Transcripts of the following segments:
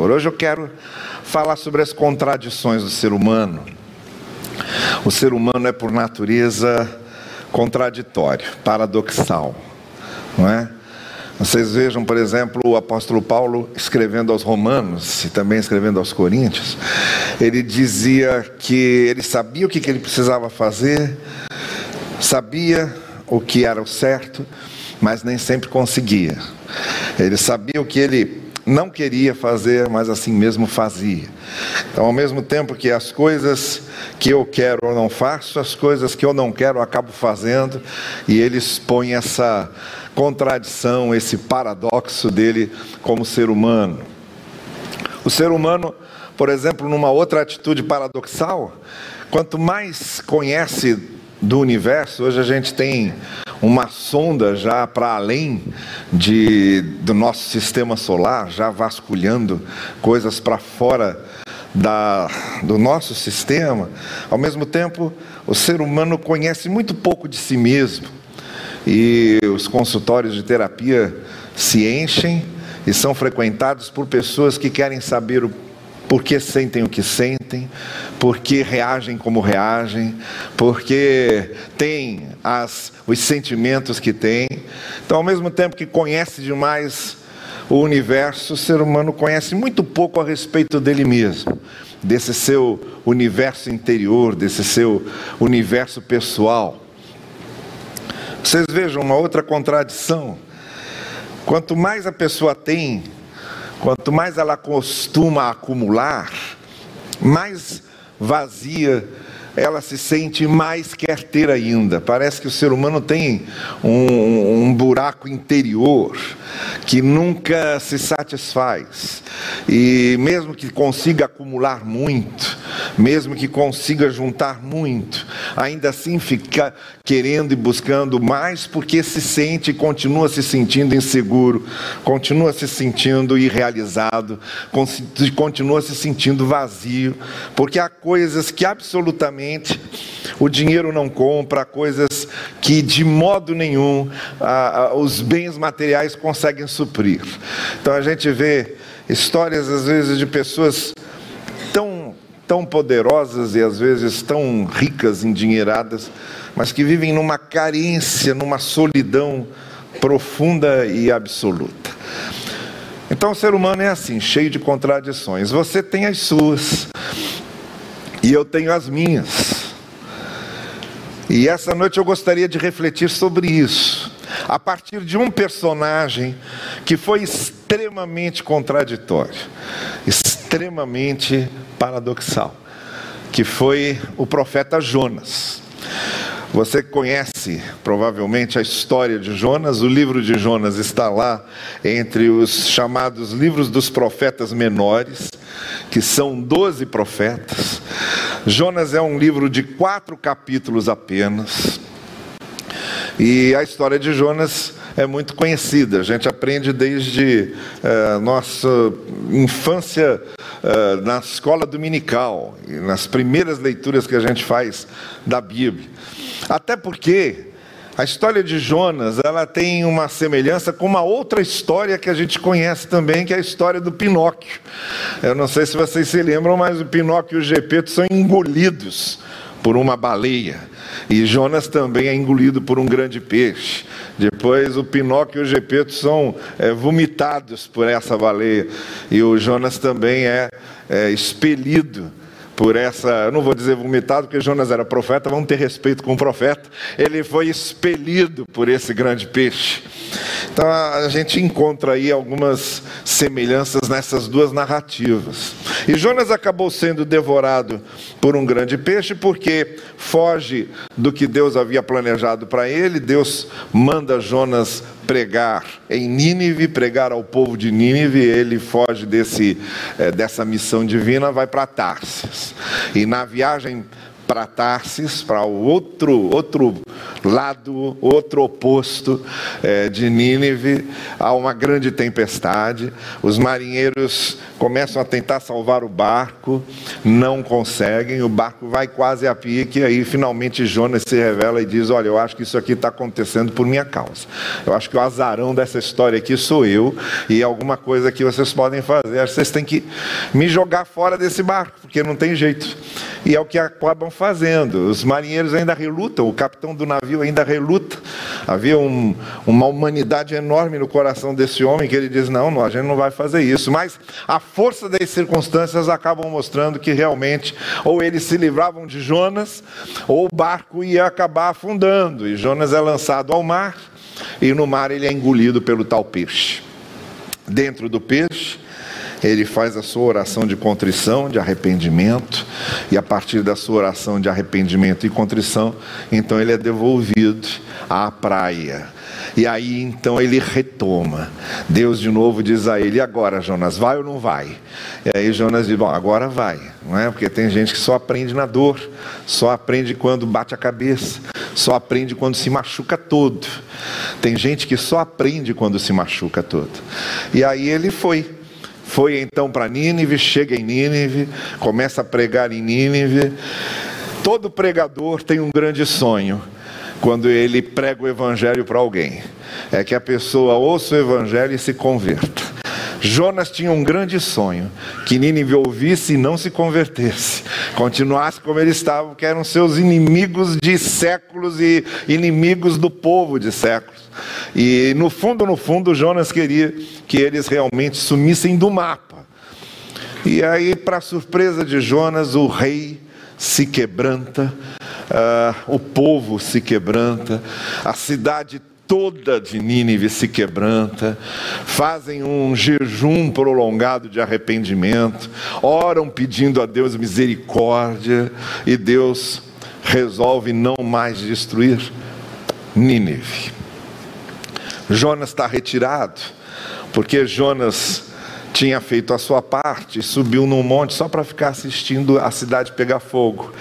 Senhor. Hoje eu quero falar sobre as contradições do ser humano. O ser humano é, por natureza, contraditório, paradoxal, não é? Vocês vejam, por exemplo, o apóstolo Paulo escrevendo aos Romanos e também escrevendo aos Coríntios, ele dizia que ele sabia o que ele precisava fazer, sabia o que era o certo, mas nem sempre conseguia. Ele sabia o que ele não queria fazer, mas assim mesmo fazia. Então, ao mesmo tempo que as coisas que eu quero eu não faço, as coisas que eu não quero eu acabo fazendo, e ele expõe essa contradição, esse paradoxo dele como ser humano. O ser humano, por exemplo, numa outra atitude paradoxal, quanto mais conhece do universo, hoje a gente tem uma sonda já para além de, do nosso sistema solar, já vasculhando coisas para fora da, do nosso sistema. Ao mesmo tempo, o ser humano conhece muito pouco de si mesmo e os consultórios de terapia se enchem e são frequentados por pessoas que querem saber o por que sentem o que sentem, por que reagem como reagem, porque têm as, os sentimentos que têm. Então, ao mesmo tempo que conhece demais o universo, o ser humano conhece muito pouco a respeito dele mesmo, desse seu universo interior, desse seu universo pessoal. Vocês vejam uma outra contradição. Quanto mais a pessoa tem Quanto mais ela costuma acumular, mais vazia ela se sente mais quer ter ainda. Parece que o ser humano tem um, um, buraco interior que nunca se satisfaz. E mesmo que consiga acumular muito, mesmo que consiga juntar muito, ainda assim fica querendo e buscando mais porque se sente e continua se sentindo inseguro, continua se sentindo irrealizado, continua se sentindo vazio, porque há coisas que absolutamente o dinheiro não compra, há coisas que de modo nenhum os bens materiais conseguem suprir. Então a gente vê histórias às vezes de pessoas tão poderosas e às vezes tão ricas, endinheiradas, mas que vivem numa carência, numa solidão profunda e absoluta. Então o ser humano é assim, cheio de contradições. Você tem as suas e eu tenho as minhas. E essa noite eu gostaria de refletir sobre isso, a partir de um personagem que foi extremamente contraditório, extremamente paradoxal, que foi o profeta Jonas. Você conhece provavelmente a história de Jonas, o livro de Jonas está lá entre os chamados livros dos profetas menores, que são doze profetas. Jonas é um livro de quatro capítulos apenas. E a história de Jonas é muito conhecida, a gente aprende desde uh, nossa infância uh, na escola dominical, nas primeiras leituras que a gente faz da Bíblia. Até porque a história de Jonas, ela tem uma semelhança com uma outra história que a gente conhece também, que é a história do Pinóquio. Eu não sei se vocês se lembram, mas o Pinóquio e o Gepeto são engolidos por uma baleia. E Jonas também é engolido por um grande peixe. Depois o Pinóquio e o Gepeto são é, vomitados por essa baleia. E o Jonas também é, é expelido por essa, não vou dizer vomitado, porque Jonas era profeta, vamos ter respeito com o profeta. Ele foi expelido por esse grande peixe. Então a gente encontra aí algumas semelhanças nessas duas narrativas. E Jonas acabou sendo devorado por um grande peixe porque foge do que Deus havia planejado para ele. Deus manda Jonas pregar em Nínive, pregar ao povo de Nínive. Ele foge desse, eh, dessa missão divina, vai para Tarsis. E na viagem para Tarsis, para o outro, outro lado, outro oposto é, de Nínive, há uma grande tempestade. Os marinheiros começam a tentar salvar o barco, não conseguem, o barco vai quase a pique, e aí finalmente Jonas se revela e diz: Olha, eu acho que isso aqui está acontecendo por minha causa. Eu acho que o azarão dessa história aqui sou eu, e alguma coisa que vocês podem fazer, vocês têm que me jogar fora desse barco, porque não tem jeito. E é o que acabam fazendo. Os marinheiros ainda relutam, o capitão do navio ainda reluta. Havia um, uma humanidade enorme no coração desse homem que ele diz: não, a gente não vai fazer isso. Mas a força das circunstâncias acabam mostrando que realmente ou eles se livravam de Jonas, ou o barco ia acabar afundando. E Jonas é lançado ao mar, e no mar ele é engolido pelo tal peixe. Dentro do peixe, ele faz a sua oração de contrição, de arrependimento, e a partir da sua oração de arrependimento e contrição, então ele é devolvido à praia. E aí então ele retoma. Deus de novo diz a ele: agora, Jonas, vai ou não vai? E aí Jonas diz: bom, agora vai, não é? Porque tem gente que só aprende na dor, só aprende quando bate a cabeça, só aprende quando se machuca todo. Tem gente que só aprende quando se machuca todo. E aí ele foi. Foi então para Nínive, chega em Nínive, começa a pregar em Nínive. Todo pregador tem um grande sonho quando ele prega o evangelho para alguém. É que a pessoa ouça o evangelho e se converta. Jonas tinha um grande sonho: que Nínive ouvisse e não se convertesse, continuasse como eles estavam, que eram seus inimigos de séculos e inimigos do povo de séculos. E no fundo, no fundo, Jonas queria que eles realmente sumissem do mapa. E aí, para surpresa de Jonas, o rei se quebranta, uh, o povo se quebranta, a cidade toda de Nínive se quebranta, fazem um jejum prolongado de arrependimento, oram pedindo a Deus misericórdia, e Deus resolve não mais destruir Nínive. Jonas está retirado, porque Jonas tinha feito a sua parte, subiu num monte só para ficar assistindo a cidade pegar fogo.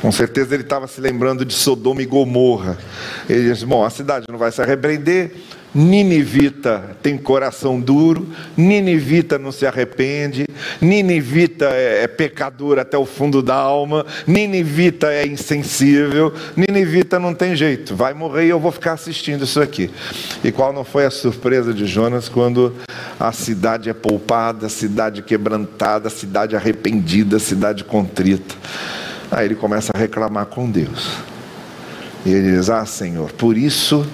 Com certeza ele estava se lembrando de Sodoma e Gomorra. Ele disse: Bom, a cidade não vai se arrepender, Ninivita tem coração duro, Ninivita não se arrepende, Ninivita é, é pecador até o fundo da alma, Ninivita é insensível, Ninivita não tem jeito, vai morrer e eu vou ficar assistindo isso aqui. E qual não foi a surpresa de Jonas quando a cidade é poupada, a cidade quebrantada, a cidade arrependida, a cidade contrita? Aí ele começa a reclamar com Deus. E ele diz: Ah, Senhor, por isso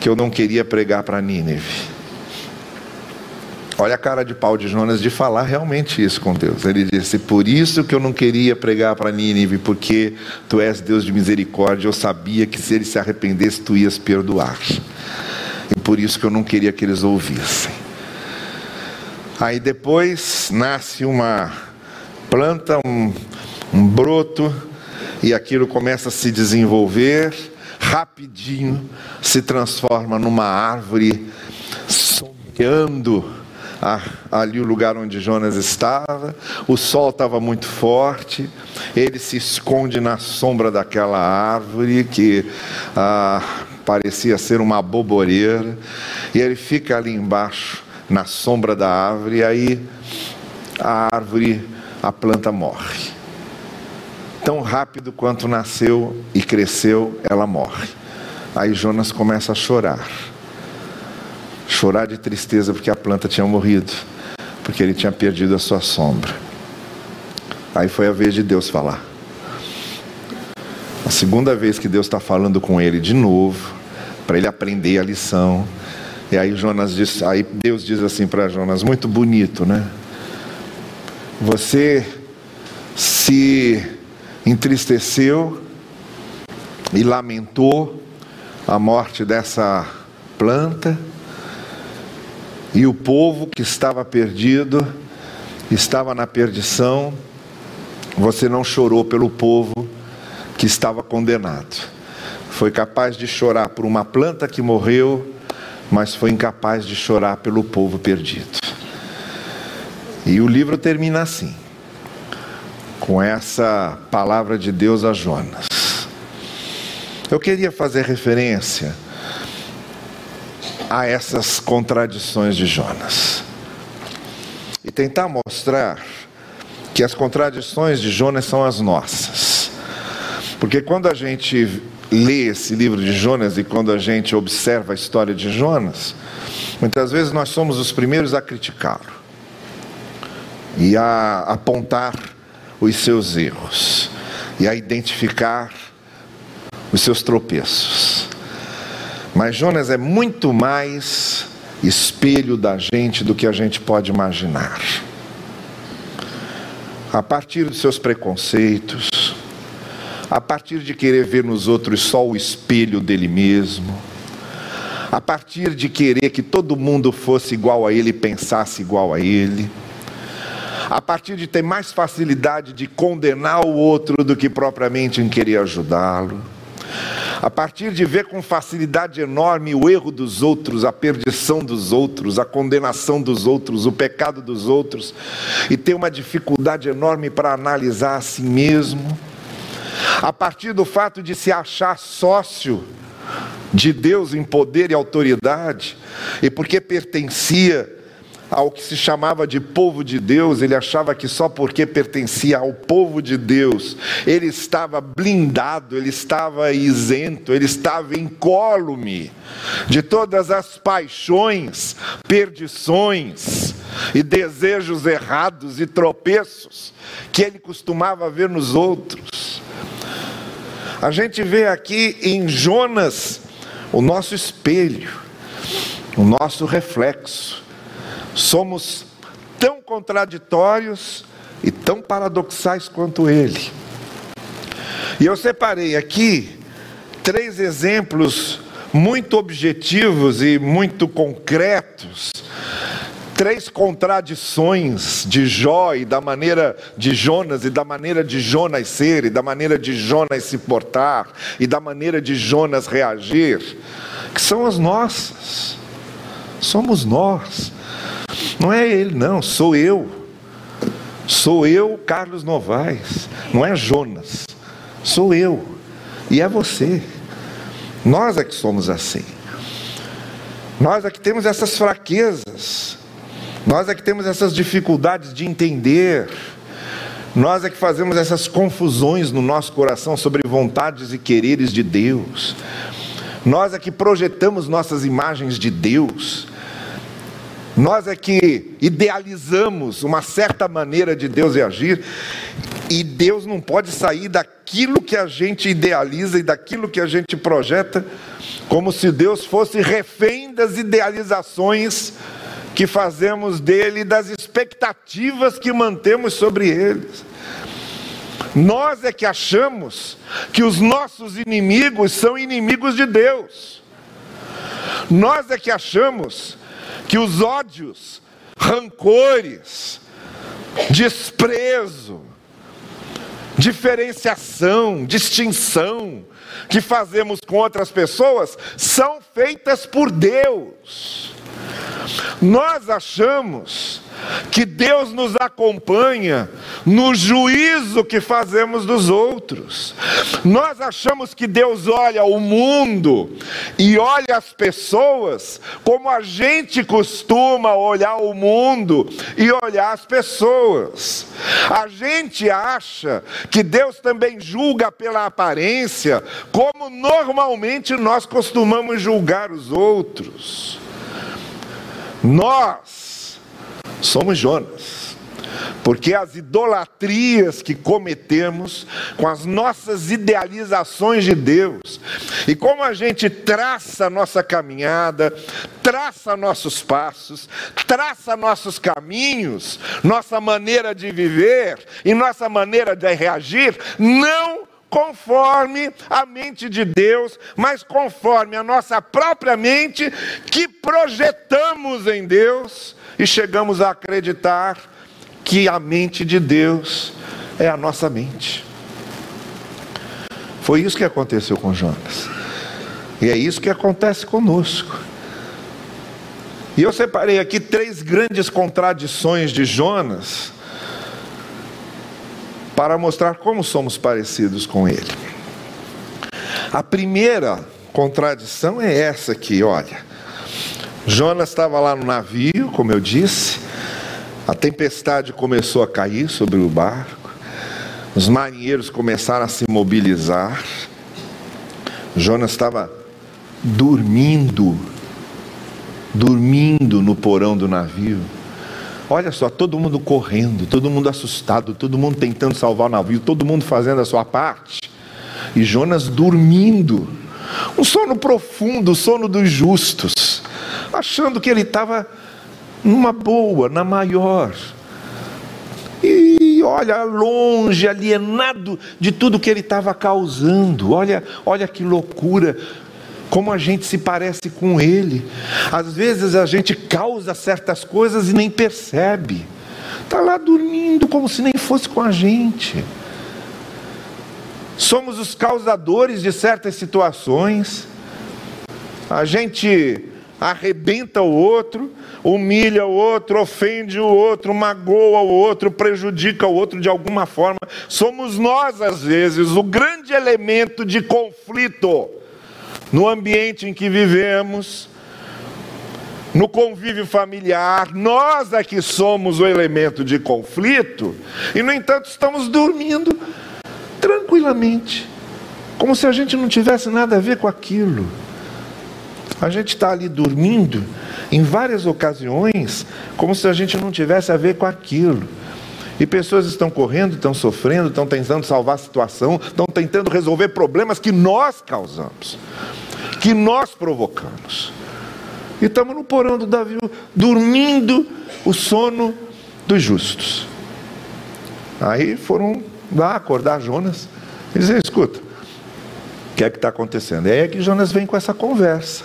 que eu não queria pregar para Nínive. Olha a cara de pau de Jonas de falar realmente isso com Deus. Ele disse: Por isso que eu não queria pregar para Nínive, porque tu és Deus de misericórdia. Eu sabia que se eles se arrependessem, tu ias perdoar. E por isso que eu não queria que eles ouvissem. Aí depois nasce uma planta, um, um broto, e aquilo começa a se desenvolver rapidinho se transforma numa árvore sombreando ali o lugar onde Jonas estava. O sol estava muito forte. Ele se esconde na sombra daquela árvore que ah, parecia ser uma boboreira. E ele fica ali embaixo, na sombra da árvore. E aí a árvore, a planta morre tão rápido quanto nasceu e cresceu, ela morre. Aí Jonas começa a chorar. Chorar de tristeza porque a planta tinha morrido, porque ele tinha perdido a sua sombra. Aí foi a vez de Deus falar. A segunda vez que Deus está falando com ele de novo, para ele aprender a lição. E aí Jonas diz, aí Deus diz assim para Jonas, muito bonito, né? Você se entristeceu e lamentou a morte dessa planta, e o povo que estava perdido, estava na perdição, você não chorou pelo povo que estava condenado. Foi capaz de chorar por uma planta que morreu, mas foi incapaz de chorar pelo povo perdido. E o livro termina assim com essa palavra de Deus a Jonas. Eu queria fazer referência a essas contradições de Jonas e tentar mostrar que as contradições de Jonas são as nossas. Porque quando a gente lê esse livro de Jonas e quando a gente observa a história de Jonas, muitas vezes nós somos os primeiros a criticá-lo e a apontar os seus erros e a identificar os seus tropeços. Mas Jonas é muito mais espelho da gente do que a gente pode imaginar. A partir dos seus preconceitos, a partir de querer ver nos outros só o espelho dele mesmo, a partir de querer que todo mundo fosse igual a ele e pensasse igual a ele, a partir de ter mais facilidade de condenar o outro do que propriamente em querer ajudá-lo. A partir de ver com facilidade enorme o erro dos outros, a perdição dos outros, a condenação dos outros, o pecado dos outros, e ter uma dificuldade enorme para analisar a si mesmo, a partir do fato de se achar sócio de Deus em poder e autoridade, e porque pertencia ao que se chamava de povo de Deus, ele achava que só porque pertencia ao povo de Deus, ele estava blindado, ele estava isento, ele estava incólume de todas as paixões, perdições e desejos errados e tropeços que ele costumava ver nos outros. A gente vê aqui em Jonas o nosso espelho, o nosso reflexo somos tão contraditórios e tão paradoxais quanto ele. E eu separei aqui três exemplos muito objetivos e muito concretos, três contradições de Jó e da maneira de Jonas e da maneira de Jonas ser e da maneira de Jonas se portar e da maneira de Jonas reagir, que são as nossas. Somos nós. Não é ele, não, sou eu. Sou eu, Carlos Novaes. Não é Jonas. Sou eu. E é você. Nós é que somos assim. Nós é que temos essas fraquezas. Nós é que temos essas dificuldades de entender. Nós é que fazemos essas confusões no nosso coração sobre vontades e quereres de Deus. Nós é que projetamos nossas imagens de Deus nós é que idealizamos uma certa maneira de Deus reagir, e Deus não pode sair daquilo que a gente idealiza e daquilo que a gente projeta, como se Deus fosse refém das idealizações que fazemos dele, das expectativas que mantemos sobre eles. Nós é que achamos que os nossos inimigos são inimigos de Deus. Nós é que achamos que os ódios, rancores, desprezo, diferenciação, distinção que fazemos com outras pessoas são feitas por Deus. Nós achamos que Deus nos acompanha no juízo que fazemos dos outros. Nós achamos que Deus olha o mundo e olha as pessoas como a gente costuma olhar o mundo e olhar as pessoas. A gente acha que Deus também julga pela aparência, como normalmente nós costumamos julgar os outros. Nós somos Jonas, porque as idolatrias que cometemos com as nossas idealizações de Deus, e como a gente traça nossa caminhada, traça nossos passos, traça nossos caminhos, nossa maneira de viver e nossa maneira de reagir, não conforme a mente de Deus, mas conforme a nossa própria mente, que projetamos em Deus e chegamos a acreditar que a mente de Deus é a nossa mente. Foi isso que aconteceu com Jonas. E é isso que acontece conosco. E eu separei aqui três grandes contradições de Jonas para mostrar como somos parecidos com Ele. A primeira contradição é essa aqui, olha. Jonas estava lá no navio, como eu disse, a tempestade começou a cair sobre o barco, os marinheiros começaram a se mobilizar. Jonas estava dormindo, dormindo no porão do navio. Olha só, todo mundo correndo, todo mundo assustado, todo mundo tentando salvar o navio, todo mundo fazendo a sua parte. E Jonas dormindo. Um sono profundo, o sono dos justos, achando que ele estava numa boa, na maior. E olha, longe, alienado de tudo que ele estava causando. Olha, olha que loucura como a gente se parece com Ele. Às vezes a gente causa certas coisas e nem percebe. Está lá dormindo como se nem fosse com a gente. Somos os causadores de certas situações. A gente arrebenta o outro, humilha o outro, ofende o outro, magoa o outro, prejudica o outro de alguma forma. Somos nós, às vezes, o grande elemento de conflito no ambiente em que vivemos, no convívio familiar, nós é que somos o elemento de conflito, e no entanto estamos dormindo tranquilamente, como se a gente não tivesse nada a ver com aquilo. A gente está ali dormindo em várias ocasiões, como se a gente não tivesse a ver com aquilo. E pessoas estão correndo, estão sofrendo, estão tentando salvar a situação, estão tentando resolver problemas que nós causamos, que nós provocamos. E estamos no porão do Davi, dormindo o sono dos justos. Aí foram lá acordar Jonas e dizer: escuta, o que é que está acontecendo? E aí é que Jonas vem com essa conversa.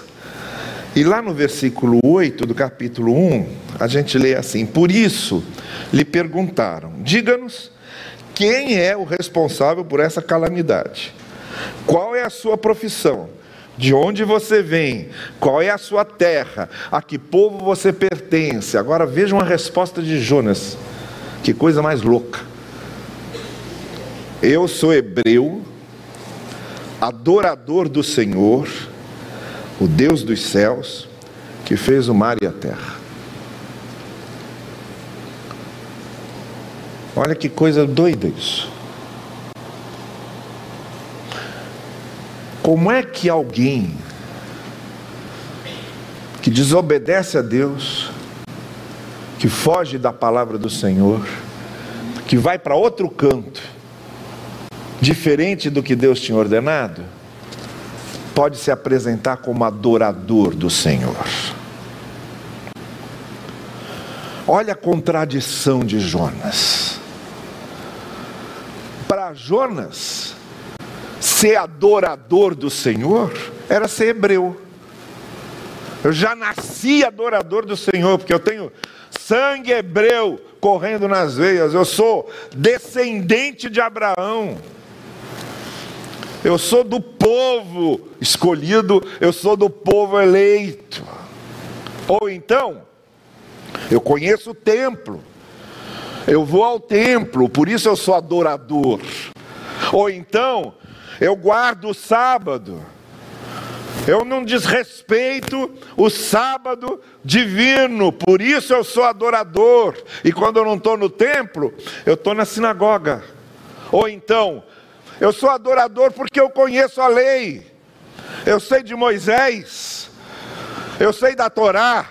E lá no versículo 8 do capítulo 1, a gente lê assim: Por isso lhe perguntaram: Diga-nos, quem é o responsável por essa calamidade? Qual é a sua profissão? De onde você vem? Qual é a sua terra? A que povo você pertence? Agora vejam a resposta de Jonas. Que coisa mais louca. Eu sou hebreu, adorador do Senhor o Deus dos céus, que fez o mar e a terra. Olha que coisa doida isso. Como é que alguém que desobedece a Deus, que foge da palavra do Senhor, que vai para outro canto, diferente do que Deus tinha ordenado, pode se apresentar como adorador do Senhor. Olha a contradição de Jonas. Jonas, ser adorador do Senhor era ser hebreu. Eu já nasci adorador do Senhor, porque eu tenho sangue hebreu correndo nas veias, eu sou descendente de Abraão. Eu sou do povo escolhido, eu sou do povo eleito. Ou então, eu conheço o templo, eu vou ao templo, por isso eu sou adorador. Ou então, eu guardo o sábado, eu não desrespeito o sábado divino, por isso eu sou adorador. E quando eu não estou no templo, eu estou na sinagoga. Ou então, eu sou adorador porque eu conheço a lei. Eu sei de Moisés. Eu sei da Torá.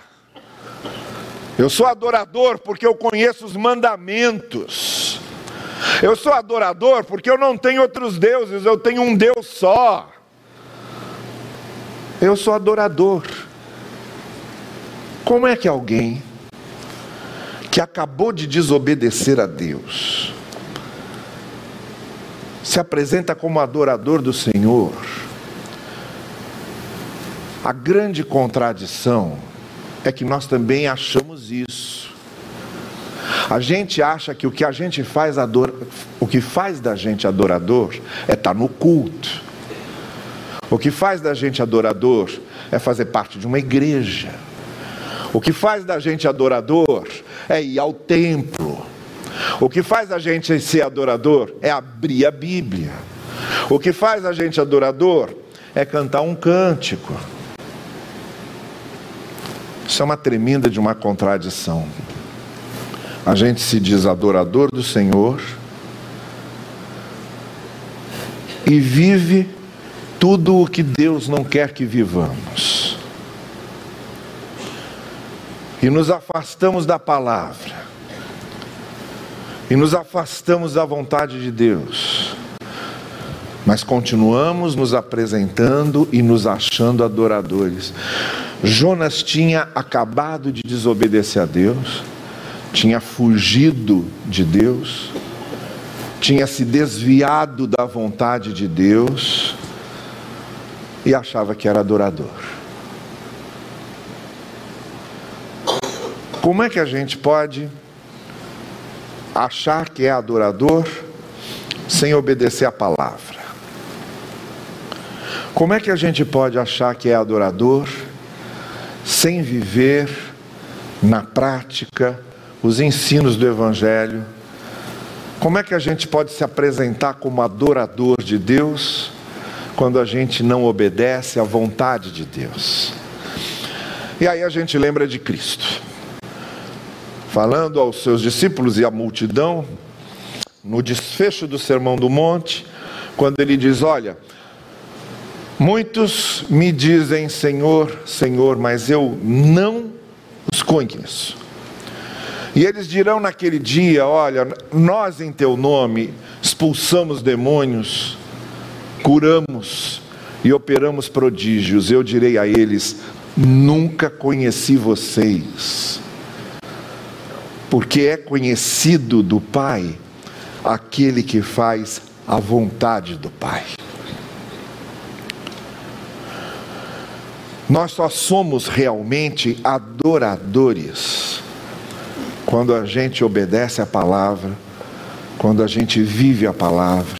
Eu sou adorador porque eu conheço os mandamentos. Eu sou adorador porque eu não tenho outros deuses, eu tenho um Deus só. Eu sou adorador. Como é que alguém que acabou de desobedecer a Deus, se apresenta como adorador do Senhor, a grande contradição é que nós também achamos isso. A gente acha que o que a gente faz o que faz da gente adorador é estar no culto. O que faz da gente adorador é fazer parte de uma igreja. O que faz da gente adorador é ir ao templo. O que faz a gente ser adorador é abrir a Bíblia. O que faz a gente adorador é cantar um cântico. Isso é uma tremenda de uma contradição. A gente se diz adorador do Senhor e vive tudo o que Deus não quer que vivamos. E nos afastamos da palavra. E nos afastamos da vontade de Deus. Mas continuamos nos apresentando e nos achando adoradores. Jonas tinha acabado de desobedecer a Deus, tinha fugido de Deus, tinha se desviado da vontade de Deus e achava que era adorador. Como é que a gente pode achar que é adorador sem obedecer a palavra? Como é que a gente pode achar que é adorador sem viver na prática os ensinos do Evangelho? Como é que a gente pode se apresentar como adorador de Deus quando a gente não obedece à vontade de Deus? E aí a gente lembra de Cristo, falando aos seus discípulos e à multidão, no desfecho do Sermão do Monte, quando ele diz: Olha, Muitos me dizem Senhor, Senhor, mas eu não os conheço. E eles dirão naquele dia: Olha, nós em teu nome expulsamos demônios, curamos e operamos prodígios. Eu direi a eles: Nunca conheci vocês, porque é conhecido do Pai aquele que faz a vontade do Pai. Nós só somos realmente adoradores quando a gente obedece a palavra, quando a gente vive a palavra,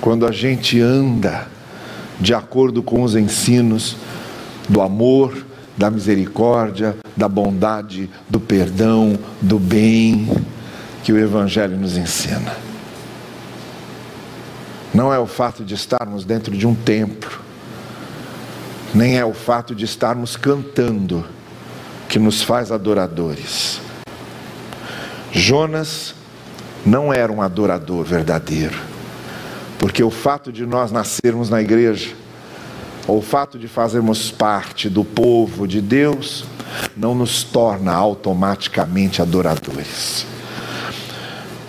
quando a gente anda de acordo com os ensinos do amor, da misericórdia, da bondade, do perdão, do bem que o Evangelho nos ensina. Não é o fato de estarmos dentro de um templo, nem é o fato de estarmos cantando que nos faz adoradores. Jonas não era um adorador verdadeiro, porque o fato de nós nascermos na igreja, ou o fato de fazermos parte do povo de Deus, não nos torna automaticamente adoradores.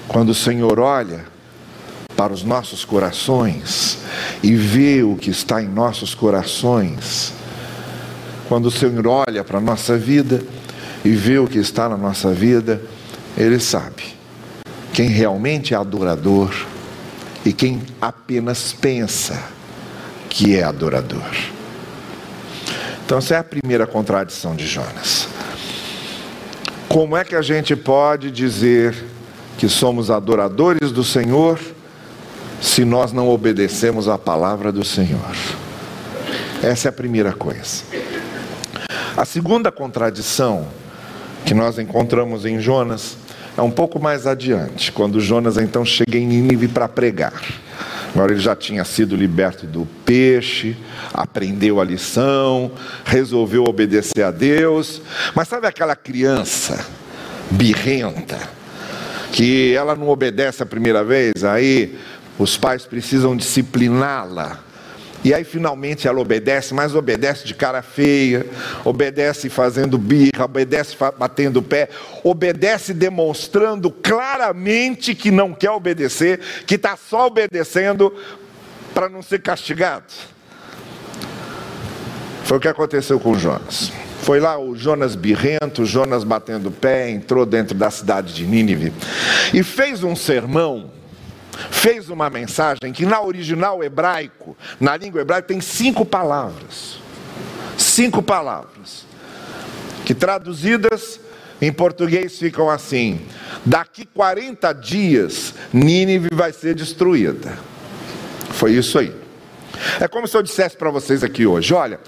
Quando o Senhor olha para os nossos corações e vê o que está em nossos corações. Quando o Senhor olha para a nossa vida e vê o que está na nossa vida, Ele sabe quem realmente é adorador e quem apenas pensa que é adorador. Então, essa é a primeira contradição de Jonas. Como é que a gente pode dizer que somos adoradores do Senhor? Se nós não obedecemos à palavra do Senhor. Essa é a primeira coisa. A segunda contradição que nós encontramos em Jonas é um pouco mais adiante, quando Jonas então chega em Nínive para pregar. Agora ele já tinha sido liberto do peixe, aprendeu a lição, resolveu obedecer a Deus. Mas sabe aquela criança birrenta que ela não obedece a primeira vez, aí os pais precisam discipliná-la. E aí finalmente ela obedece, mas obedece de cara feia, obedece fazendo birra, obedece batendo o pé, obedece demonstrando claramente que não quer obedecer, que está só obedecendo para não ser castigado. Foi o que aconteceu com Jonas. Foi lá o Jonas birrento, Jonas batendo o pé, entrou dentro da cidade de Nínive e fez um sermão fez uma mensagem que na original hebraico, na língua hebraica, tem cinco palavras. Cinco palavras. Que traduzidas em português ficam assim: daqui 40 dias, Nínive vai ser destruída. Foi isso aí. É como se eu dissesse para vocês aqui hoje: olha,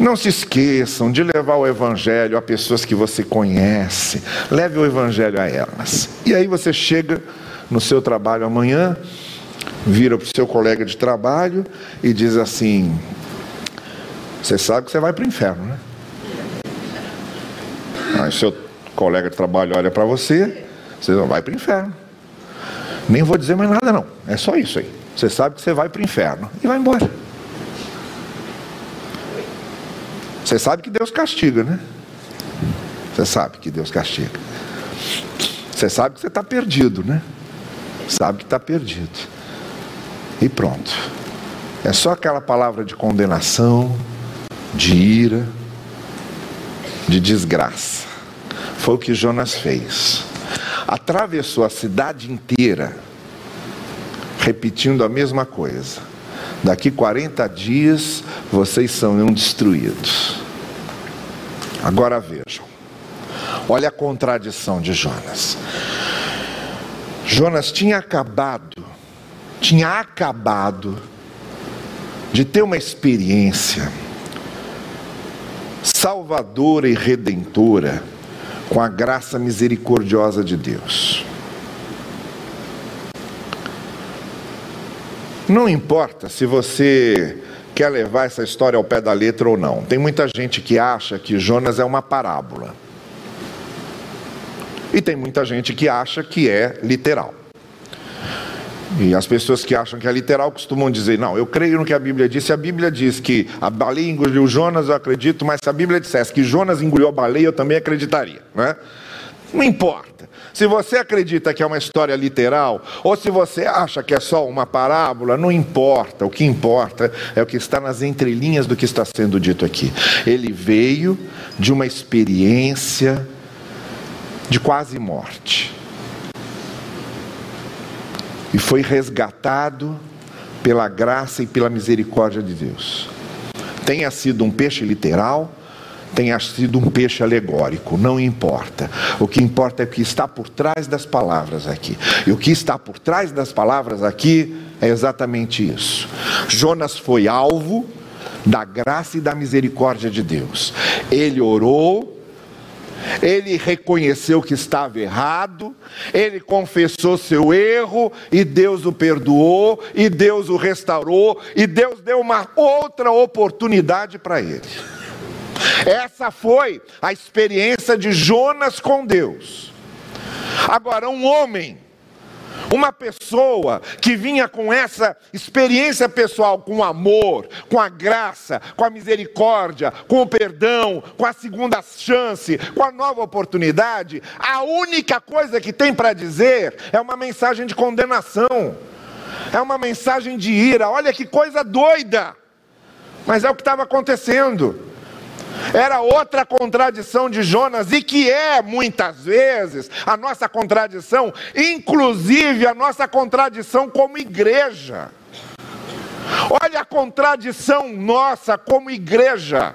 Não se esqueçam de levar o Evangelho a pessoas que você conhece. Leve o Evangelho a elas. E aí você chega no seu trabalho amanhã, vira para o seu colega de trabalho e diz assim: Você sabe que você vai para o inferno, né? Aí seu colega de trabalho olha para você, você não vai para o inferno. Nem vou dizer mais nada, não. É só isso aí. Você sabe que você vai para o inferno e vai embora. Você sabe que Deus castiga, né? Você sabe que Deus castiga. Você sabe que você está perdido, né? Sabe que está perdido. E pronto. É só aquela palavra de condenação, de ira, de desgraça. Foi o que Jonas fez. Atravessou a cidade inteira, repetindo a mesma coisa. Daqui 40 dias vocês serão destruídos. Agora vejam. Olha a contradição de Jonas. Jonas tinha acabado, tinha acabado de ter uma experiência salvadora e redentora com a graça misericordiosa de Deus. Não importa se você quer levar essa história ao pé da letra ou não. Tem muita gente que acha que Jonas é uma parábola. E tem muita gente que acha que é literal. E as pessoas que acham que é literal costumam dizer: Não, eu creio no que a Bíblia diz. Se a Bíblia diz que a baleia engoliu Jonas, eu acredito, mas se a Bíblia dissesse que Jonas engoliu a baleia, eu também acreditaria. Não, é? não importa. Se você acredita que é uma história literal, ou se você acha que é só uma parábola, não importa. O que importa é o que está nas entrelinhas do que está sendo dito aqui. Ele veio de uma experiência de quase morte. E foi resgatado pela graça e pela misericórdia de Deus. Tenha sido um peixe literal, tenha sido um peixe alegórico, não importa. O que importa é o que está por trás das palavras aqui. E o que está por trás das palavras aqui é exatamente isso. Jonas foi alvo da graça e da misericórdia de Deus. Ele orou, ele reconheceu que estava errado, ele confessou seu erro e Deus o perdoou, e Deus o restaurou, e Deus deu uma outra oportunidade para ele. Essa foi a experiência de Jonas com Deus. Agora, um homem uma pessoa que vinha com essa experiência pessoal, com o amor, com a graça, com a misericórdia, com o perdão, com a segunda chance, com a nova oportunidade, a única coisa que tem para dizer é uma mensagem de condenação, é uma mensagem de ira. Olha que coisa doida! Mas é o que estava acontecendo. Era outra contradição de Jonas, e que é muitas vezes a nossa contradição, inclusive a nossa contradição como igreja. Olha a contradição nossa como igreja.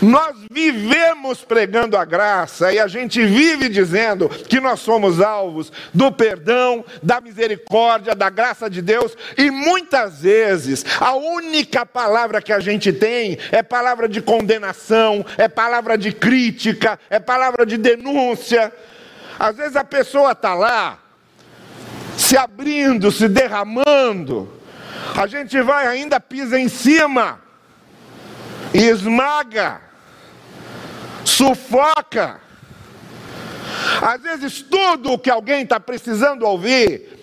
Nós vivemos pregando a graça e a gente vive dizendo que nós somos alvos do perdão, da misericórdia, da graça de Deus, e muitas vezes a única palavra que a gente tem é palavra de condenação, é palavra de crítica, é palavra de denúncia. Às vezes a pessoa está lá, se abrindo, se derramando, a gente vai ainda pisa em cima esmaga, sufoca. Às vezes, tudo o que alguém está precisando ouvir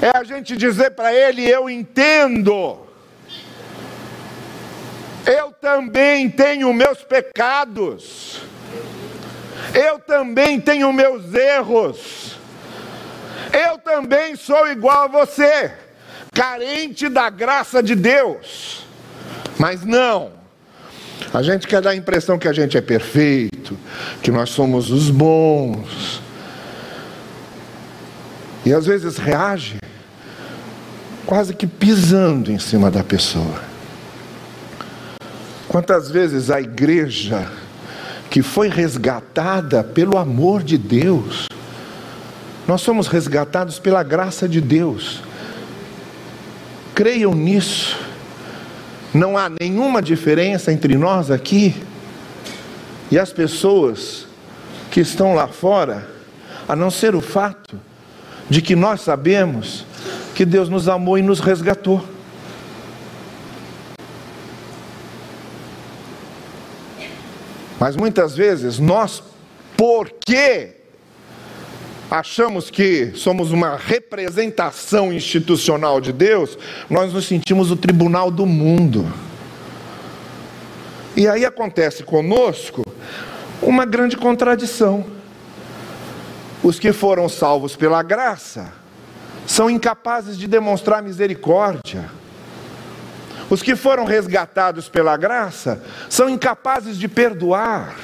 é a gente dizer para ele: Eu entendo. Eu também tenho meus pecados. Eu também tenho meus erros. Eu também sou igual a você, carente da graça de Deus. Mas não, a gente quer dar a impressão que a gente é perfeito, que nós somos os bons. E às vezes reage quase que pisando em cima da pessoa. Quantas vezes a igreja que foi resgatada pelo amor de Deus, nós somos resgatados pela graça de Deus. Creiam nisso. Não há nenhuma diferença entre nós aqui e as pessoas que estão lá fora, a não ser o fato de que nós sabemos que Deus nos amou e nos resgatou. Mas muitas vezes nós, porque achamos que somos uma representação institucional de Deus, nós nos sentimos o tribunal do mundo. E aí acontece conosco uma grande contradição. Os que foram salvos pela graça são incapazes de demonstrar misericórdia. Os que foram resgatados pela graça são incapazes de perdoar.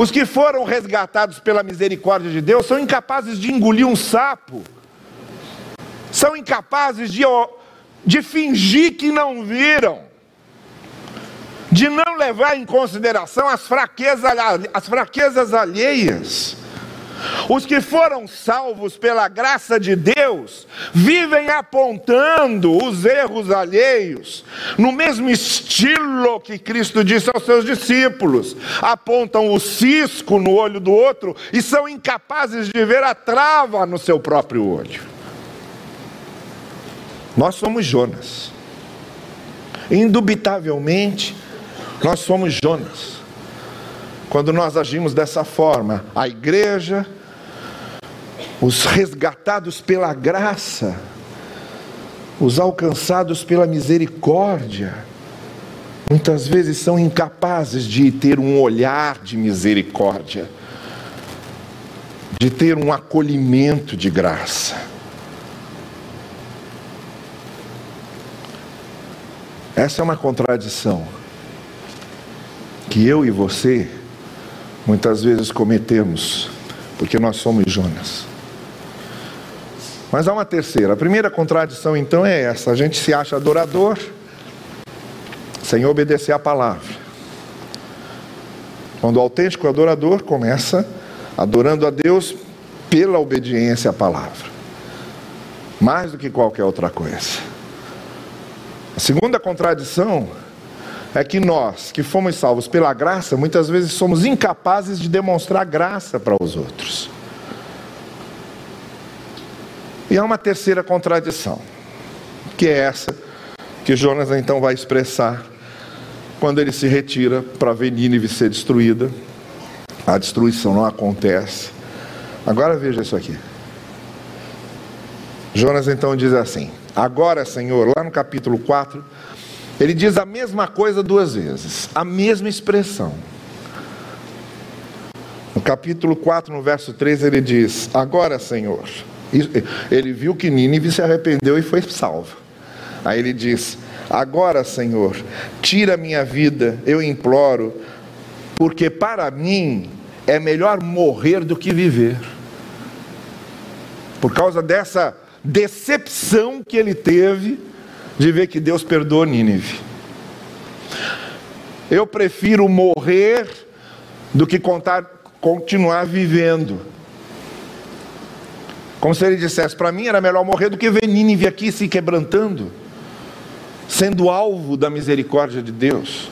Os que foram resgatados pela misericórdia de Deus são incapazes de engolir um sapo, são incapazes de, de fingir que não viram, de não levar em consideração as fraquezas, as fraquezas alheias. Os que foram salvos pela graça de Deus vivem apontando os erros alheios, no mesmo estilo que Cristo disse aos seus discípulos. Apontam o cisco no olho do outro e são incapazes de ver a trava no seu próprio olho. Nós somos Jonas. Indubitavelmente, nós somos Jonas. Quando nós agimos dessa forma, a igreja, os resgatados pela graça, os alcançados pela misericórdia, muitas vezes são incapazes de ter um olhar de misericórdia, de ter um acolhimento de graça. Essa é uma contradição que eu e você muitas vezes cometemos, porque nós somos Jonas. Mas há uma terceira. A primeira contradição então é essa: a gente se acha adorador sem obedecer à palavra. Quando o autêntico adorador começa adorando a Deus pela obediência à palavra, mais do que qualquer outra coisa. A segunda contradição é que nós, que fomos salvos pela graça, muitas vezes somos incapazes de demonstrar graça para os outros. E há uma terceira contradição, que é essa que Jonas então vai expressar quando ele se retira para ver Nínive ser destruída. A destruição não acontece. Agora veja isso aqui. Jonas então diz assim: Agora, Senhor, lá no capítulo 4, ele diz a mesma coisa duas vezes, a mesma expressão. No capítulo 4, no verso 3, ele diz: Agora, Senhor, ele viu que Nínive se arrependeu e foi salvo. Aí ele diz: Agora, Senhor, tira minha vida, eu imploro, porque para mim é melhor morrer do que viver. Por causa dessa decepção que ele teve de ver que Deus perdoou Nínive. Eu prefiro morrer do que contar, continuar vivendo. Como se ele dissesse: para mim era melhor morrer do que ver Nínive aqui se quebrantando, sendo alvo da misericórdia de Deus.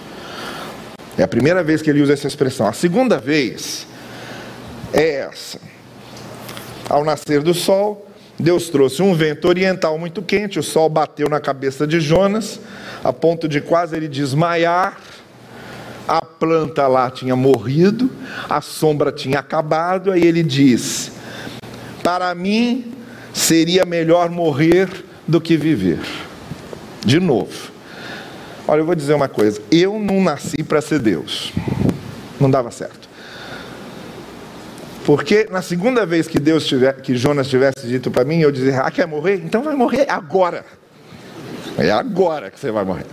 É a primeira vez que ele usa essa expressão. A segunda vez é essa. Ao nascer do sol, Deus trouxe um vento oriental muito quente, o sol bateu na cabeça de Jonas, a ponto de quase ele desmaiar. A planta lá tinha morrido, a sombra tinha acabado, aí ele diz: Para mim seria melhor morrer do que viver. De novo. Olha, eu vou dizer uma coisa: eu não nasci para ser Deus, não dava certo. Porque na segunda vez que Deus tiver, que Jonas tivesse dito para mim, eu dizer, ah, quer morrer? Então vai morrer agora. É agora que você vai morrer.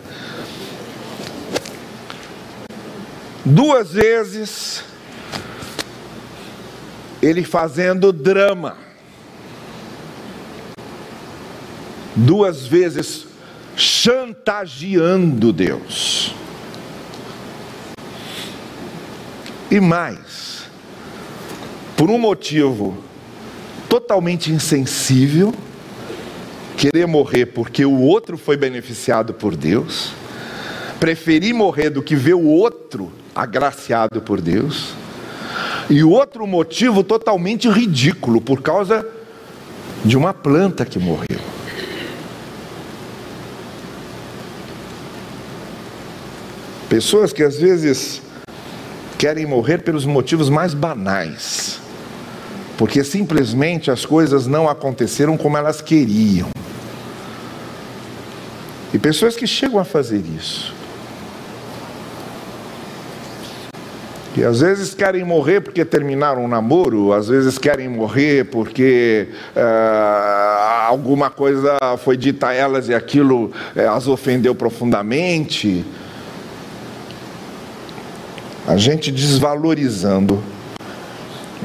Duas vezes ele fazendo drama. Duas vezes chantageando Deus. E mais, por um motivo totalmente insensível, querer morrer porque o outro foi beneficiado por Deus, preferir morrer do que ver o outro agraciado por Deus, e outro motivo totalmente ridículo, por causa de uma planta que morreu. Pessoas que às vezes querem morrer pelos motivos mais banais, porque simplesmente as coisas não aconteceram como elas queriam. E pessoas que chegam a fazer isso. E às vezes querem morrer porque terminaram um namoro, às vezes querem morrer porque uh, alguma coisa foi dita a elas e aquilo uh, as ofendeu profundamente. A gente desvalorizando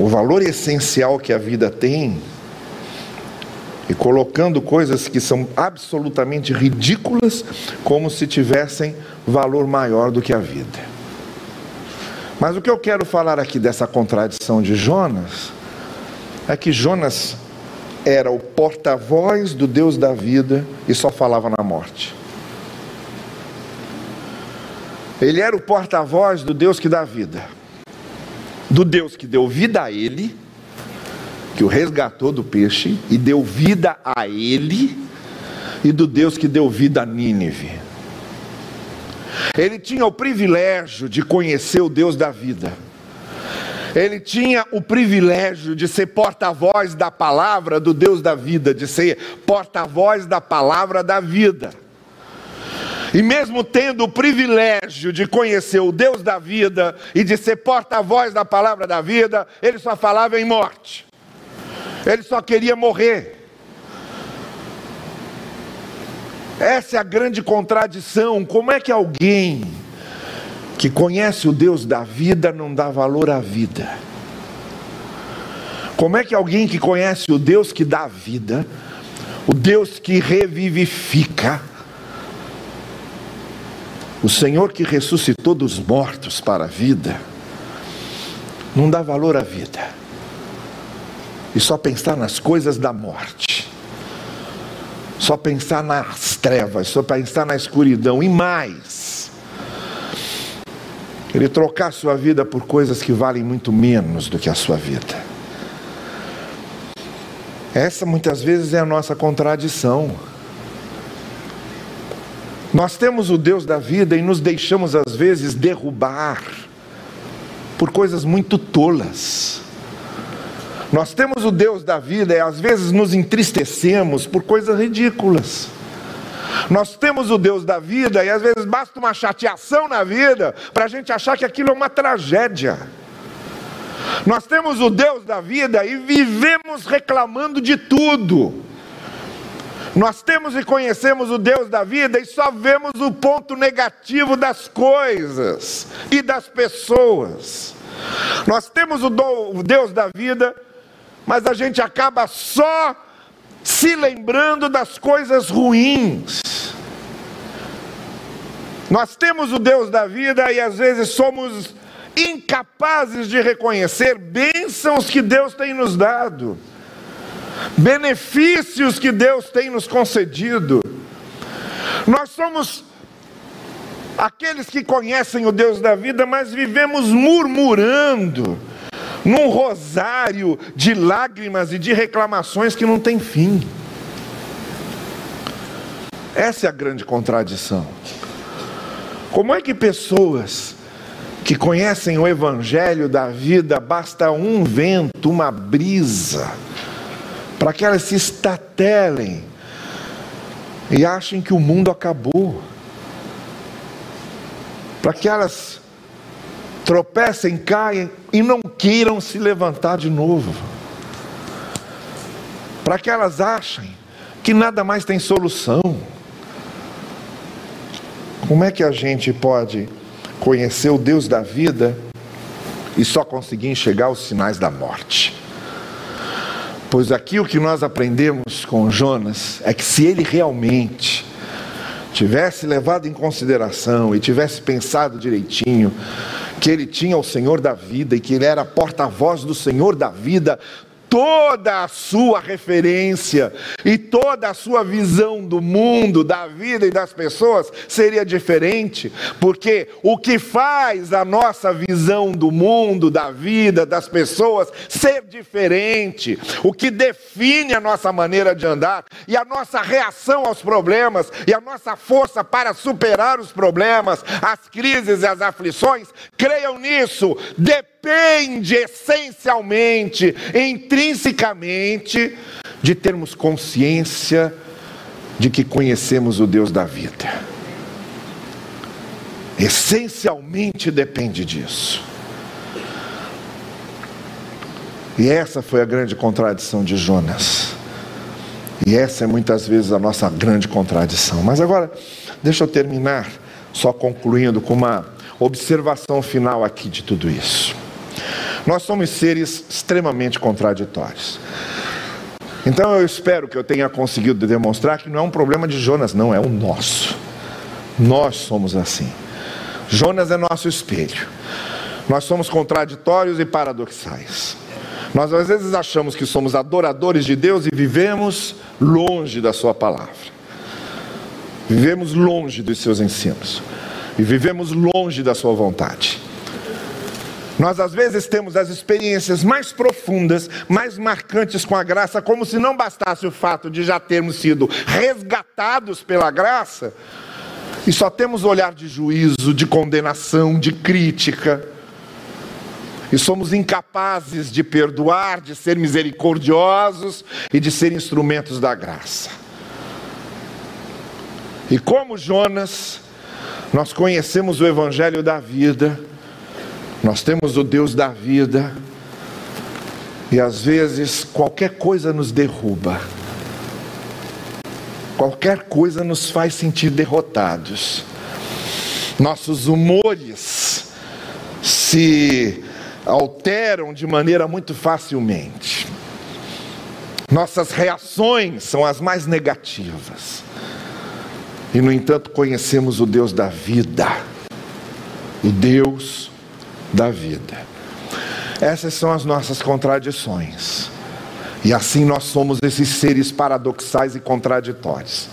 o valor essencial que a vida tem e colocando coisas que são absolutamente ridículas como se tivessem valor maior do que a vida. Mas o que eu quero falar aqui dessa contradição de Jonas é que Jonas era o porta-voz do Deus da vida e só falava na morte. Ele era o porta-voz do Deus que dá vida, do Deus que deu vida a ele, que o resgatou do peixe e deu vida a ele, e do Deus que deu vida a Nínive. Ele tinha o privilégio de conhecer o Deus da vida. Ele tinha o privilégio de ser porta-voz da palavra do Deus da vida, de ser porta-voz da palavra da vida. E mesmo tendo o privilégio de conhecer o Deus da vida e de ser porta-voz da palavra da vida, ele só falava em morte. Ele só queria morrer. Essa é a grande contradição. Como é que alguém que conhece o Deus da vida não dá valor à vida? Como é que alguém que conhece o Deus que dá vida, o Deus que revivifica, o Senhor que ressuscitou dos mortos para a vida, não dá valor à vida, e só pensar nas coisas da morte? só pensar nas trevas, só pensar na escuridão e mais. Ele trocar sua vida por coisas que valem muito menos do que a sua vida. Essa muitas vezes é a nossa contradição. Nós temos o Deus da vida e nos deixamos às vezes derrubar por coisas muito tolas. Nós temos o Deus da vida e às vezes nos entristecemos por coisas ridículas. Nós temos o Deus da vida e às vezes basta uma chateação na vida para a gente achar que aquilo é uma tragédia. Nós temos o Deus da vida e vivemos reclamando de tudo. Nós temos e conhecemos o Deus da vida e só vemos o ponto negativo das coisas e das pessoas. Nós temos o Deus da vida mas a gente acaba só se lembrando das coisas ruins. Nós temos o Deus da vida e às vezes somos incapazes de reconhecer bênçãos que Deus tem nos dado, benefícios que Deus tem nos concedido. Nós somos aqueles que conhecem o Deus da vida, mas vivemos murmurando num rosário de lágrimas e de reclamações que não tem fim. Essa é a grande contradição. Como é que pessoas que conhecem o Evangelho da vida, basta um vento, uma brisa, para que elas se estatelem e achem que o mundo acabou, para que elas tropecem, caem e não queiram se levantar de novo. Para que elas achem que nada mais tem solução. Como é que a gente pode conhecer o Deus da vida e só conseguir enxergar os sinais da morte? Pois aqui o que nós aprendemos com Jonas é que se ele realmente tivesse levado em consideração e tivesse pensado direitinho, que ele tinha o Senhor da vida e que ele era porta-voz do Senhor da vida, toda a sua referência e toda a sua visão do mundo, da vida e das pessoas seria diferente, porque o que faz a nossa visão do mundo, da vida, das pessoas ser diferente, o que define a nossa maneira de andar e a nossa reação aos problemas e a nossa força para superar os problemas, as crises e as aflições, creiam nisso, depende essencialmente, intrinsecamente, de termos consciência de que conhecemos o Deus da vida. Essencialmente depende disso. E essa foi a grande contradição de Jonas. E essa é muitas vezes a nossa grande contradição. Mas agora, deixa eu terminar, só concluindo com uma observação final aqui de tudo isso. Nós somos seres extremamente contraditórios. Então eu espero que eu tenha conseguido demonstrar que não é um problema de Jonas, não, é o nosso. Nós somos assim. Jonas é nosso espelho. Nós somos contraditórios e paradoxais. Nós às vezes achamos que somos adoradores de Deus e vivemos longe da Sua palavra. Vivemos longe dos seus ensinos. E vivemos longe da Sua vontade. Nós às vezes temos as experiências mais profundas, mais marcantes com a graça, como se não bastasse o fato de já termos sido resgatados pela graça, e só temos olhar de juízo, de condenação, de crítica. E somos incapazes de perdoar, de ser misericordiosos e de ser instrumentos da graça. E como Jonas, nós conhecemos o Evangelho da vida, nós temos o Deus da vida, e às vezes qualquer coisa nos derruba, qualquer coisa nos faz sentir derrotados, nossos humores se alteram de maneira muito facilmente, nossas reações são as mais negativas, e no entanto conhecemos o Deus da vida, o Deus da vida. Essas são as nossas contradições. E assim nós somos esses seres paradoxais e contraditórios.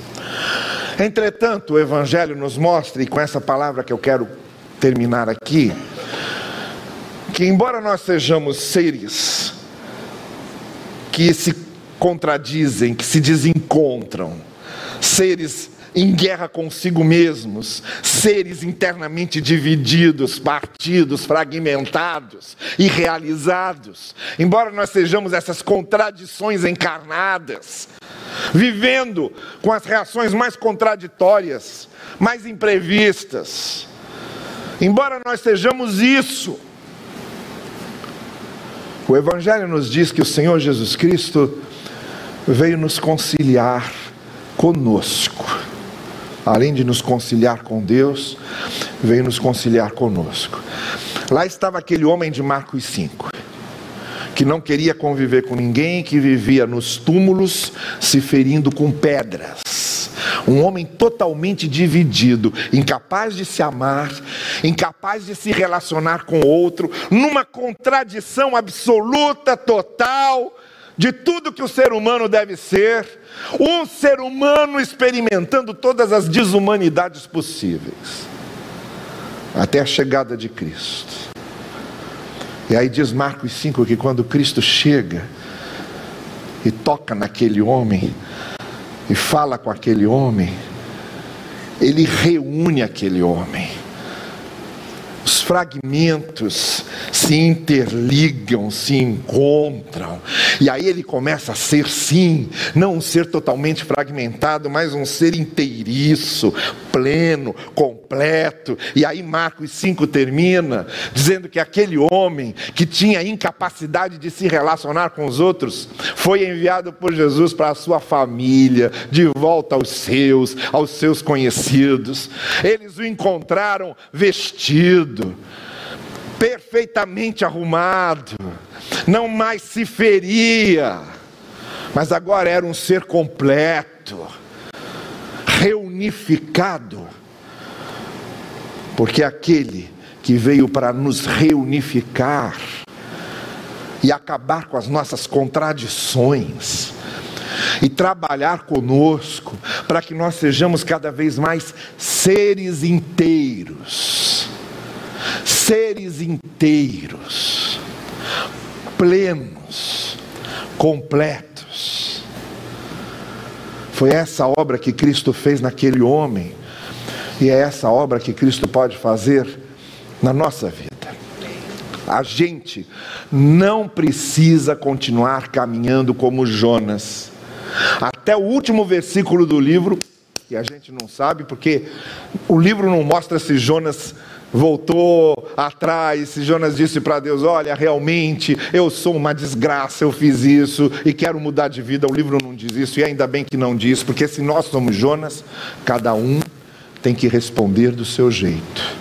Entretanto, o Evangelho nos mostra, e com essa palavra que eu quero terminar aqui, que embora nós sejamos seres que se contradizem, que se desencontram, seres em guerra consigo mesmos, seres internamente divididos, partidos, fragmentados, irrealizados. Embora nós sejamos essas contradições encarnadas, vivendo com as reações mais contraditórias, mais imprevistas. Embora nós sejamos isso, o Evangelho nos diz que o Senhor Jesus Cristo veio nos conciliar conosco além de nos conciliar com Deus, veio nos conciliar conosco. Lá estava aquele homem de Marcos 5, que não queria conviver com ninguém, que vivia nos túmulos se ferindo com pedras. Um homem totalmente dividido, incapaz de se amar, incapaz de se relacionar com outro, numa contradição absoluta, total, de tudo que o ser humano deve ser, um ser humano experimentando todas as desumanidades possíveis, até a chegada de Cristo. E aí diz Marcos 5 que quando Cristo chega e toca naquele homem, e fala com aquele homem, ele reúne aquele homem fragmentos se interligam, se encontram, e aí ele começa a ser, sim, não um ser totalmente fragmentado, mas um ser inteiriço, pleno, completo. E aí Marcos 5 termina dizendo que aquele homem que tinha incapacidade de se relacionar com os outros foi enviado por Jesus para a sua família, de volta aos seus, aos seus conhecidos. Eles o encontraram vestido perfeitamente arrumado, não mais se feria, mas agora era um ser completo, reunificado, porque aquele que veio para nos reunificar e acabar com as nossas contradições e trabalhar conosco para que nós sejamos cada vez mais seres inteiros. Seres inteiros, plenos, completos. Foi essa obra que Cristo fez naquele homem, e é essa obra que Cristo pode fazer na nossa vida. A gente não precisa continuar caminhando como Jonas até o último versículo do livro, e a gente não sabe, porque o livro não mostra se Jonas voltou atrás, Jonas disse para Deus: Olha, realmente eu sou uma desgraça, eu fiz isso e quero mudar de vida. O livro não diz isso, e ainda bem que não diz, porque se nós somos Jonas, cada um tem que responder do seu jeito.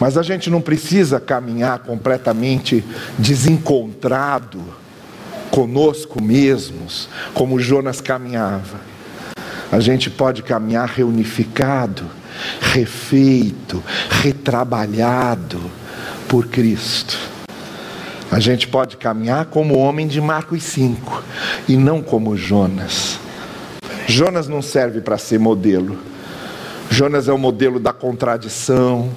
Mas a gente não precisa caminhar completamente desencontrado conosco mesmos, como Jonas caminhava. A gente pode caminhar reunificado, refeito, retrabalhado por Cristo. A gente pode caminhar como o homem de Marcos 5 e não como Jonas. Jonas não serve para ser modelo. Jonas é o modelo da contradição,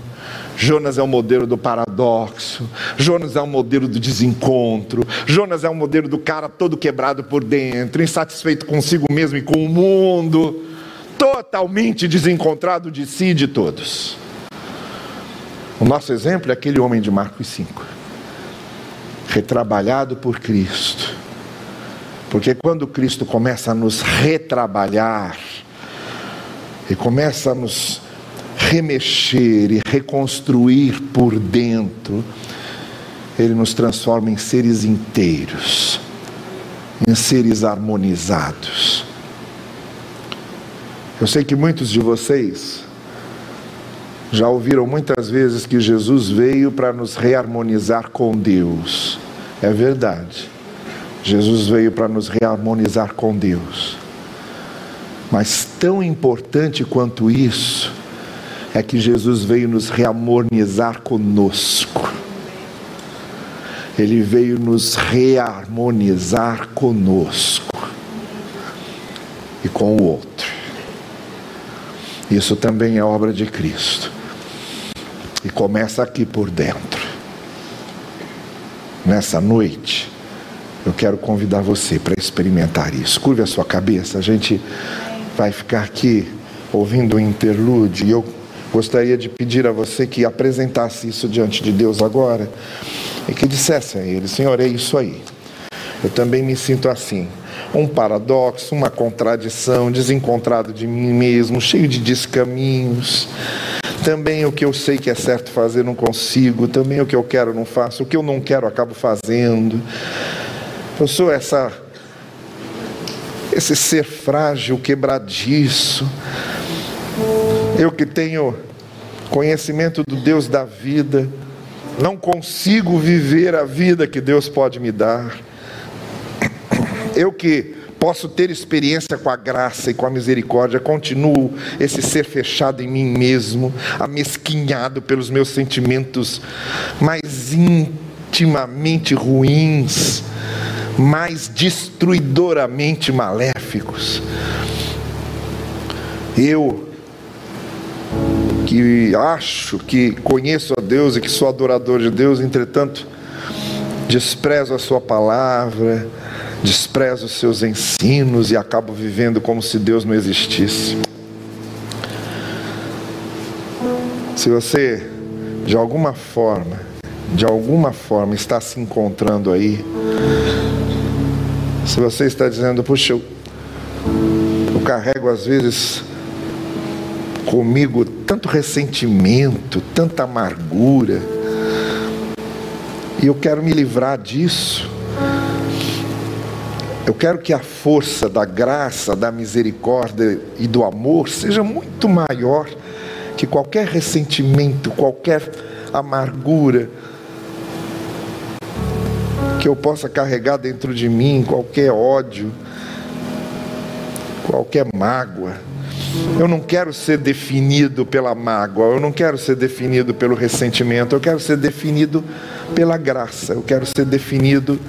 Jonas é o modelo do paradoxo, Jonas é o modelo do desencontro, Jonas é o modelo do cara todo quebrado por dentro, insatisfeito consigo mesmo e com o mundo, totalmente desencontrado de si e de todos. O nosso exemplo é aquele homem de Marcos 5, retrabalhado por Cristo, porque quando Cristo começa a nos retrabalhar, e começa a nos remexer e reconstruir por dentro, Ele nos transforma em seres inteiros, em seres harmonizados. Eu sei que muitos de vocês já ouviram muitas vezes que Jesus veio para nos reharmonizar com Deus. É verdade. Jesus veio para nos reharmonizar com Deus. Mas tão importante quanto isso é que Jesus veio nos reharmonizar conosco. Ele veio nos reharmonizar conosco e com o outro. Isso também é obra de Cristo. E começa aqui por dentro. Nessa noite, eu quero convidar você para experimentar isso. Curve a sua cabeça, a gente vai ficar aqui ouvindo o interlúdio e eu Gostaria de pedir a você que apresentasse isso diante de Deus agora e que dissesse a Ele: Senhor, é isso aí. Eu também me sinto assim. Um paradoxo, uma contradição, desencontrado de mim mesmo, cheio de descaminhos. Também o que eu sei que é certo fazer não consigo, também o que eu quero não faço, o que eu não quero acabo fazendo. Eu sou essa esse ser frágil, quebradiço. Eu que tenho conhecimento do Deus da vida, não consigo viver a vida que Deus pode me dar. Eu que posso ter experiência com a graça e com a misericórdia, continuo esse ser fechado em mim mesmo, amesquinhado pelos meus sentimentos mais intimamente ruins, mais destruidoramente maléficos. Eu que acho que conheço a Deus e que sou adorador de Deus, entretanto, desprezo a Sua palavra, desprezo os seus ensinos e acabo vivendo como se Deus não existisse. Se você, de alguma forma, de alguma forma está se encontrando aí, se você está dizendo, puxa, eu, eu carrego às vezes comigo tanto ressentimento, tanta amargura, e eu quero me livrar disso. Eu quero que a força da graça, da misericórdia e do amor seja muito maior que qualquer ressentimento, qualquer amargura que eu possa carregar dentro de mim, qualquer ódio, qualquer mágoa. Eu não quero ser definido pela mágoa, eu não quero ser definido pelo ressentimento, eu quero ser definido pela graça, eu quero ser definido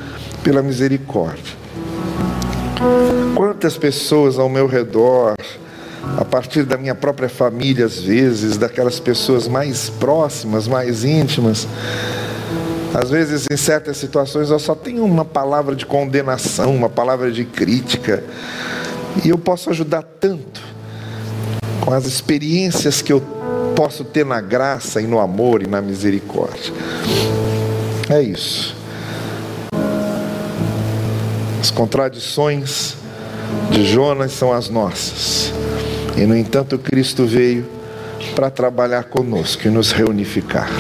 pela misericórdia. Quantas pessoas ao meu redor, a partir da minha própria família, às vezes, daquelas pessoas mais próximas, mais íntimas, às vezes, em certas situações, eu só tenho uma palavra de condenação, uma palavra de crítica, e eu posso ajudar tanto com as experiências que eu posso ter na graça e no amor e na misericórdia. É isso. Contradições de Jonas são as nossas. E no entanto, Cristo veio para trabalhar conosco e nos reunificar.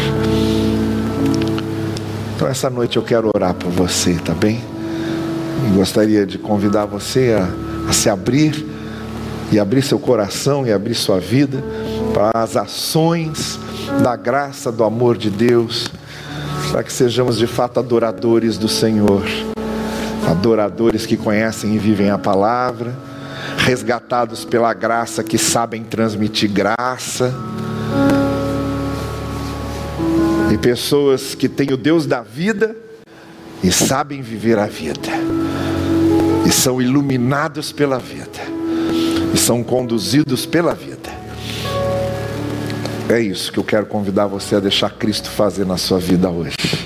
Então, essa noite eu quero orar por você, tá bem? E gostaria de convidar você a, a se abrir e abrir seu coração e abrir sua vida para as ações da graça, do amor de Deus, para que sejamos de fato adoradores do Senhor, adoradores que conhecem e vivem a palavra, resgatados pela graça, que sabem transmitir graça, e pessoas que têm o Deus da vida e sabem viver a vida, e são iluminados pela vida, e são conduzidos pela vida. É isso que eu quero convidar você a deixar Cristo fazer na sua vida hoje.